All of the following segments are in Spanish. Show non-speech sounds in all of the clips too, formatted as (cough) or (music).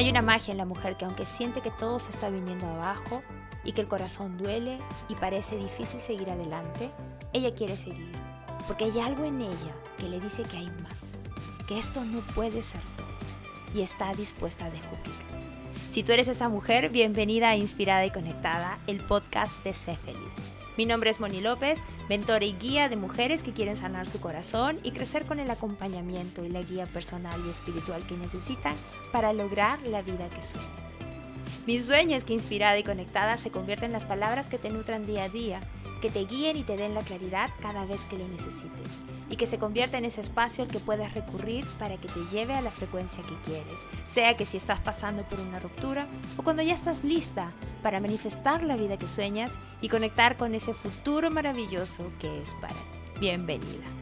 Hay una magia en la mujer que aunque siente que todo se está viniendo abajo y que el corazón duele y parece difícil seguir adelante, ella quiere seguir, porque hay algo en ella que le dice que hay más, que esto no puede ser todo y está dispuesta a descubrirlo. Si tú eres esa mujer, bienvenida a Inspirada y Conectada, el podcast de Sé Feliz. Mi nombre es Moni López, mentora y guía de mujeres que quieren sanar su corazón y crecer con el acompañamiento y la guía personal y espiritual que necesitan para lograr la vida que sueñan. Mi sueño es que Inspirada y Conectada se convierta en las palabras que te nutran día a día que te guíen y te den la claridad cada vez que lo necesites y que se convierta en ese espacio al que puedas recurrir para que te lleve a la frecuencia que quieres, sea que si estás pasando por una ruptura o cuando ya estás lista para manifestar la vida que sueñas y conectar con ese futuro maravilloso que es para ti. Bienvenida.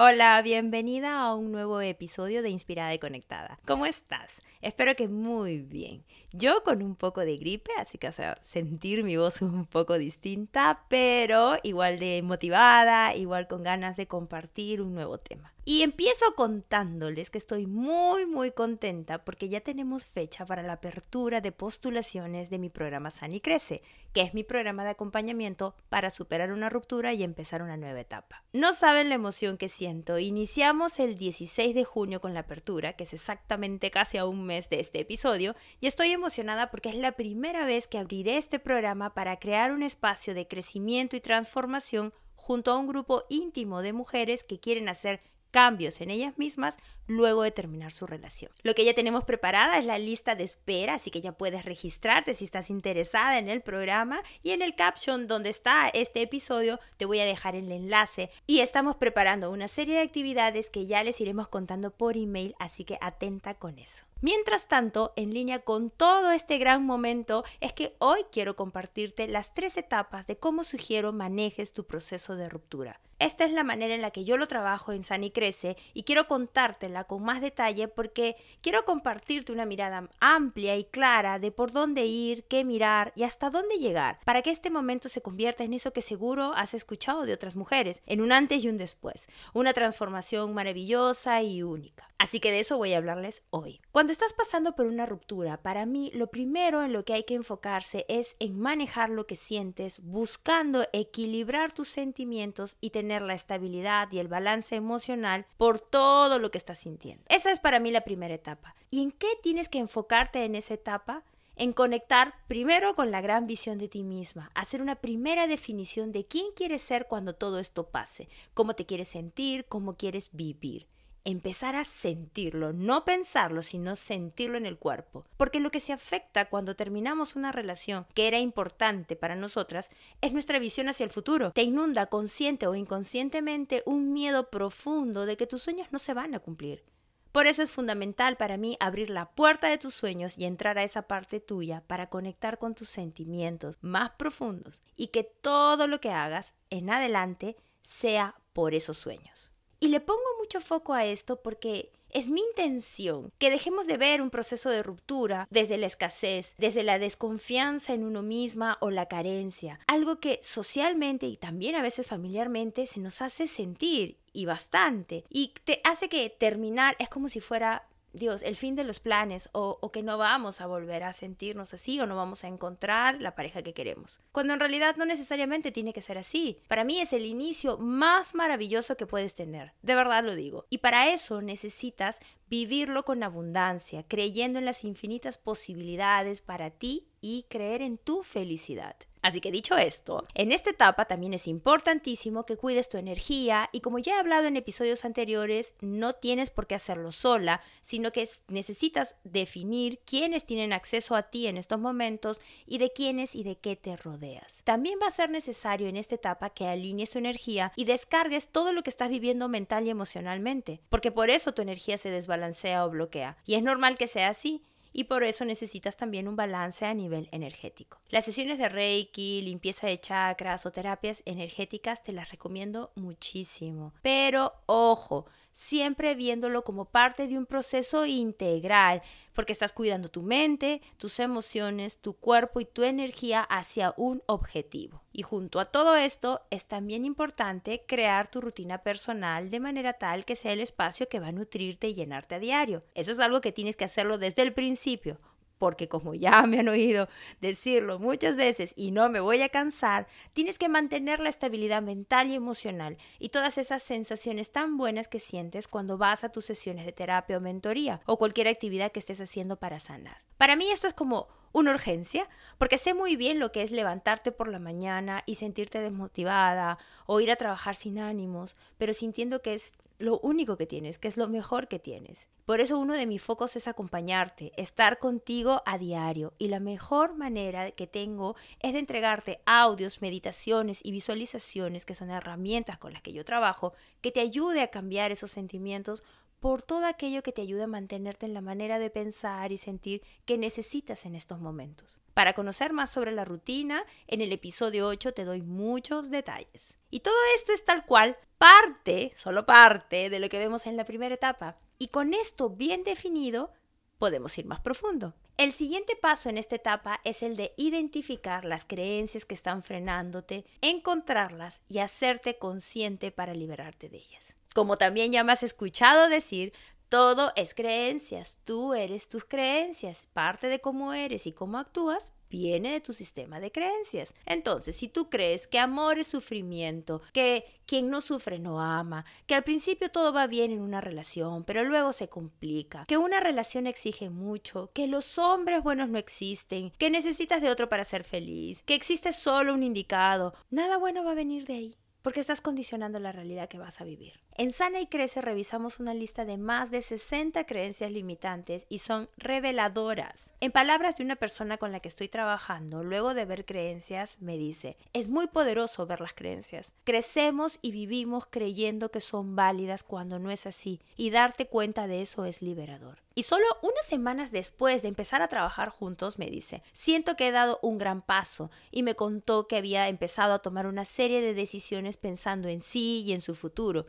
Hola, bienvenida a un nuevo episodio de Inspirada y Conectada. ¿Cómo estás? Espero que muy bien. Yo con un poco de gripe, así que o sea, sentir mi voz (laughs) un poco distinta, pero igual de motivada, igual con ganas de compartir un nuevo tema. Y empiezo contándoles que estoy muy muy contenta porque ya tenemos fecha para la apertura de postulaciones de mi programa San y Crece, que es mi programa de acompañamiento para superar una ruptura y empezar una nueva etapa. No saben la emoción que siento. Iniciamos el 16 de junio con la apertura, que es exactamente casi a un mes de este episodio, y estoy emocionada porque es la primera vez que abriré este programa para crear un espacio de crecimiento y transformación junto a un grupo íntimo de mujeres que quieren hacer cambios en ellas mismas luego de terminar su relación. Lo que ya tenemos preparada es la lista de espera, así que ya puedes registrarte si estás interesada en el programa y en el caption donde está este episodio te voy a dejar el enlace y estamos preparando una serie de actividades que ya les iremos contando por email, así que atenta con eso. Mientras tanto, en línea con todo este gran momento, es que hoy quiero compartirte las tres etapas de cómo sugiero manejes tu proceso de ruptura. Esta es la manera en la que yo lo trabajo en San y Crece y quiero contártela con más detalle porque quiero compartirte una mirada amplia y clara de por dónde ir, qué mirar y hasta dónde llegar para que este momento se convierta en eso que seguro has escuchado de otras mujeres, en un antes y un después, una transformación maravillosa y única. Así que de eso voy a hablarles hoy. Cuando estás pasando por una ruptura, para mí lo primero en lo que hay que enfocarse es en manejar lo que sientes, buscando equilibrar tus sentimientos y tener la estabilidad y el balance emocional por todo lo que estás sintiendo. Esa es para mí la primera etapa. ¿Y en qué tienes que enfocarte en esa etapa? en conectar primero con la gran visión de ti misma, hacer una primera definición de quién quieres ser cuando todo esto pase, cómo te quieres sentir, cómo quieres vivir empezar a sentirlo, no pensarlo, sino sentirlo en el cuerpo. Porque lo que se afecta cuando terminamos una relación que era importante para nosotras es nuestra visión hacia el futuro. Te inunda consciente o inconscientemente un miedo profundo de que tus sueños no se van a cumplir. Por eso es fundamental para mí abrir la puerta de tus sueños y entrar a esa parte tuya para conectar con tus sentimientos más profundos y que todo lo que hagas en adelante sea por esos sueños. Y le pongo mucho foco a esto porque es mi intención que dejemos de ver un proceso de ruptura desde la escasez, desde la desconfianza en uno misma o la carencia, algo que socialmente y también a veces familiarmente se nos hace sentir y bastante. Y te hace que terminar es como si fuera Dios, el fin de los planes o, que no vamos a volver a sentirnos así o no vamos a encontrar la pareja que queremos. Cuando en realidad no necesariamente tiene que ser así. Para mí es el inicio más maravilloso que puedes tener. De verdad lo digo. Y para eso necesitas vivirlo con abundancia, creyendo en las infinitas posibilidades para ti y creer en tu felicidad. Así que dicho esto, en esta etapa también es importantísimo que cuides tu energía y como ya he hablado en episodios anteriores, no tienes por qué hacerlo sola, sino que necesitas definir quiénes tienen acceso a ti en estos momentos y de quiénes y de qué te rodeas. También va a ser necesario en esta etapa que alinees tu energía y descargues todo lo que estás viviendo mental y emocionalmente, porque por eso tu energía se desbalancea o bloquea. Y es normal que sea así y por eso necesitas también un balance a nivel energético. Las sesiones de Reiki, limpieza de chakras o terapias energéticas te las recomiendo muchísimo. Pero ojo, siempre viéndolo como parte de un proceso integral, porque estás cuidando tu mente, tus emociones, tu cuerpo y tu energía hacia un objetivo. Y junto a todo esto es también importante crear tu rutina personal de manera tal que sea el espacio que va a nutrirte y llenarte a diario. Eso es algo que tienes que hacerlo desde el principio, porque como ya (laughs) me han oído decirlo muchas veces y no me voy a cansar, tienes que mantener la estabilidad mental y emocional y todas esas sensaciones tan buenas que sientes cuando vas a tus sesiones de terapia o mentoría o cualquier actividad que estés haciendo para sanar. Para mí esto es como una urgencia, porque sé muy bien lo que es levantarte por la mañana y sentirte desmotivada o ir a trabajar sin ánimos, pero sintiendo que es lo único que tienes, que es lo mejor que tienes. Por eso uno de mis focos es acompañarte, estar contigo a diario. Y la mejor manera que tengo es de entregarte audios, meditaciones y visualizaciones, que son herramientas con las que yo trabajo, que te ayude a cambiar esos sentimientos por todo aquello que te ayude a mantenerte en la manera de pensar y sentir que necesitas en estos momentos. Para conocer más sobre la rutina, en el episodio 8 te doy muchos detalles. Y todo esto es tal cual parte, solo parte, de lo que vemos en la primera etapa. Y con esto bien definido, podemos ir más profundo. El siguiente paso en esta etapa es el de identificar las creencias que están frenándote, encontrarlas y hacerte consciente para liberarte de ellas. Como también ya me has escuchado decir, todo es creencias, tú eres tus creencias, parte de cómo eres y cómo actúas viene de tu sistema de creencias. Entonces, si tú crees que amor es sufrimiento, que quien no sufre no ama, que al principio todo va bien en una relación, pero luego se complica, que una relación exige mucho, que los hombres buenos no existen, que necesitas de otro para ser feliz, que existe solo un indicado, nada bueno va a venir de ahí porque estás condicionando la realidad que vas a vivir. En Sana y Crece revisamos una lista de más de 60 creencias limitantes y son reveladoras. En palabras de una persona con la que estoy trabajando, luego de ver creencias, me dice, es muy poderoso ver las creencias. Crecemos y vivimos creyendo que son válidas cuando no es así y darte cuenta de eso es liberador. Y solo unas semanas después de empezar a trabajar juntos me dice, siento que he dado un gran paso y me contó que había empezado a tomar una serie de decisiones pensando en sí y en su futuro,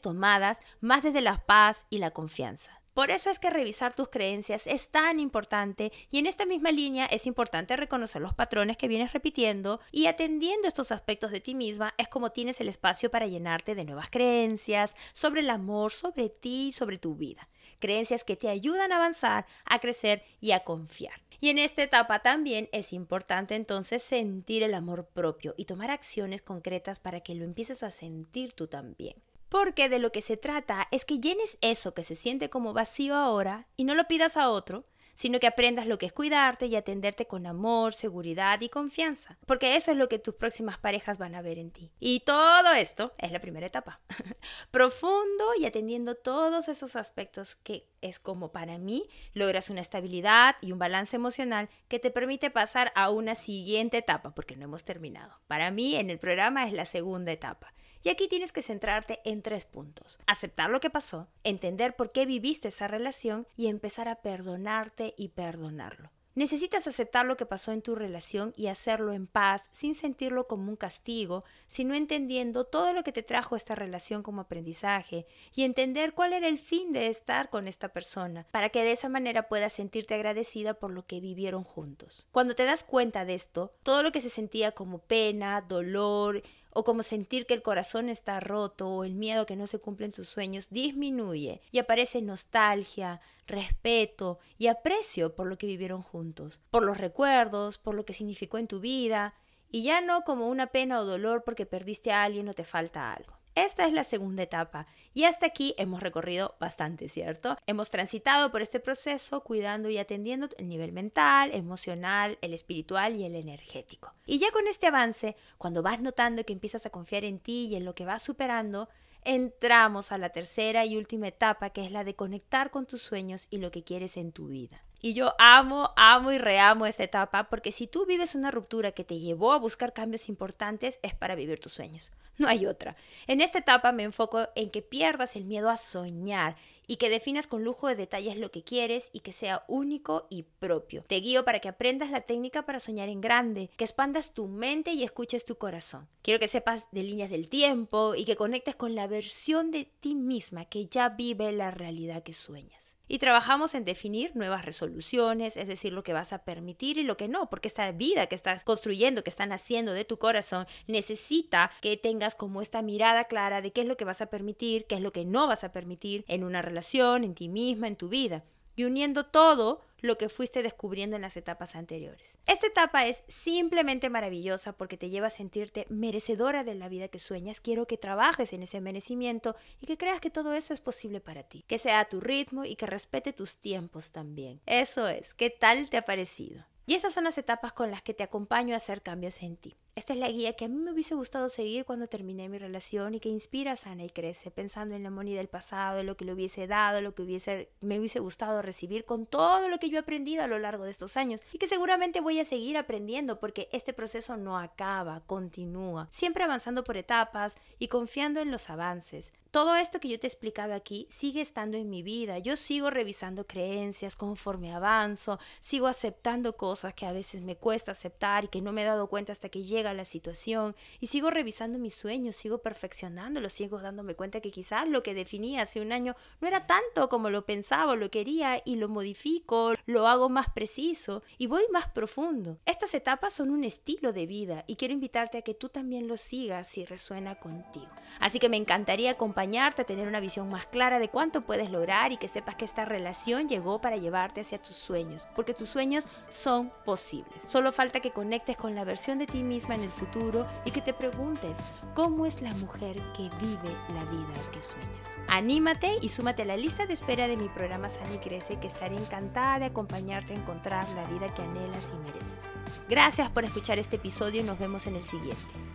tomadas más desde la paz y la confianza. Por eso es que revisar tus creencias es tan importante y en esta misma línea es importante reconocer los patrones que vienes repitiendo y atendiendo estos aspectos de ti misma es como tienes el espacio para llenarte de nuevas creencias sobre el amor, sobre ti, sobre tu vida creencias que te ayudan a avanzar, a crecer y a confiar. Y en esta etapa también es importante entonces sentir el amor propio y tomar acciones concretas para que lo empieces a sentir tú también. Porque de lo que se trata es que llenes eso que se siente como vacío ahora y no lo pidas a otro, sino que aprendas lo que es cuidarte y atenderte con amor, seguridad y confianza, porque eso es lo que tus próximas parejas van a ver en ti. Y todo esto es la primera etapa. (laughs) Profundo y atendiendo todos esos aspectos que es como para mí logras una estabilidad y un balance emocional que te permite pasar a una siguiente etapa, porque no hemos terminado. Para mí en el programa es la segunda etapa y aquí tienes que centrarte en tres puntos. Aceptar lo que pasó, entender por qué viviste esa relación y empezar a perdonarte y perdonarlo. Necesitas aceptar lo que pasó en tu relación y hacerlo en paz, sin sentirlo como un castigo, sino entendiendo todo lo que te trajo esta relación como aprendizaje y entender cuál era el fin de estar con esta persona, para que de esa manera puedas sentirte agradecida por lo que vivieron juntos. Cuando te das cuenta de esto, todo lo que se sentía como pena, dolor o como sentir que el corazón está roto o el miedo que no se cumplen tus sueños disminuye y aparece nostalgia, respeto y aprecio por lo que vivieron juntos, por los recuerdos, por lo que significó en tu vida y ya no como una pena o dolor porque perdiste a alguien o te falta algo. Esta es la segunda etapa y hasta aquí hemos recorrido bastante, ¿cierto? Hemos transitado por este proceso cuidando y atendiendo el nivel mental, emocional, el espiritual y el energético. Y ya con este avance, cuando vas notando que empiezas a confiar en ti y en lo que vas superando, entramos a la tercera y última etapa, que es la de conectar con tus sueños y lo que quieres en tu vida. Y yo amo, amo y reamo esta etapa porque si tú vives una ruptura que te llevó a buscar cambios importantes es para vivir tus sueños. (laughs) No hay otra. En esta etapa me enfoco en que pierdas el miedo a soñar y que definas con lujo de detalles lo que quieres y que sea único y propio. Te guío para que aprendas la técnica para soñar en grande, que expandas tu mente y escuches tu corazón. Quiero que sepas de líneas del tiempo y que conectes con la versión de ti misma que ya vive la realidad que sueñas. Y trabajamos en definir nuevas resoluciones, es decir, lo que vas a permitir y lo que no, porque esta vida que estás construyendo, que están haciendo de tu corazón, necesita que tengas como esta mirada clara de qué es lo que vas a permitir, qué es lo que no vas a permitir en una relación, en ti misma, en tu vida. Y uniendo todo, lo que fuiste descubriendo en las etapas anteriores. Esta etapa es simplemente maravillosa porque te lleva a sentirte merecedora de la vida que sueñas. Quiero que trabajes en ese merecimiento y que creas que todo eso es posible para ti. Que sea a tu ritmo y que respete tus tiempos también. Eso es. ¿Qué tal te ha parecido? Y esas son las etapas con las que te acompaño a hacer cambios en ti. Esta es la guía que a mí me hubiese gustado seguir cuando terminé mi relación y que inspira, sana y crece, pensando en la Moni del pasado, en lo que le hubiese dado, lo que hubiese, me hubiese gustado recibir con todo lo que yo he aprendido a lo largo de estos años y que seguramente voy a seguir aprendiendo porque este proceso no acaba, continúa, siempre avanzando por etapas y confiando en los avances. Todo esto que yo te he explicado aquí sigue estando en mi vida. Yo sigo revisando creencias conforme avanzo, sigo aceptando cosas que a veces me cuesta aceptar y que no me he dado cuenta hasta que llega la situación y sigo revisando mis sueños, sigo perfeccionándolos, sigo dándome cuenta que quizás lo que definía hace un año no era tanto como lo pensaba o lo quería y lo modifico, lo hago más preciso y voy más profundo. Estas etapas son un estilo de vida y quiero invitarte a que tú también lo sigas si resuena contigo. Así que me encantaría acompañarte a tener una visión más clara de cuánto puedes lograr y que sepas que esta relación llegó para llevarte hacia tus sueños, porque tus sueños son posibles. Solo falta que conectes con la versión de ti misma en el futuro y que te preguntes cómo es la mujer que vive la vida que sueñas. Anímate y súmate a la lista de espera de mi programa Sana y Crece que estaré encantada de acompañarte a encontrar la vida que anhelas y mereces. Gracias por escuchar este episodio y nos vemos en el siguiente.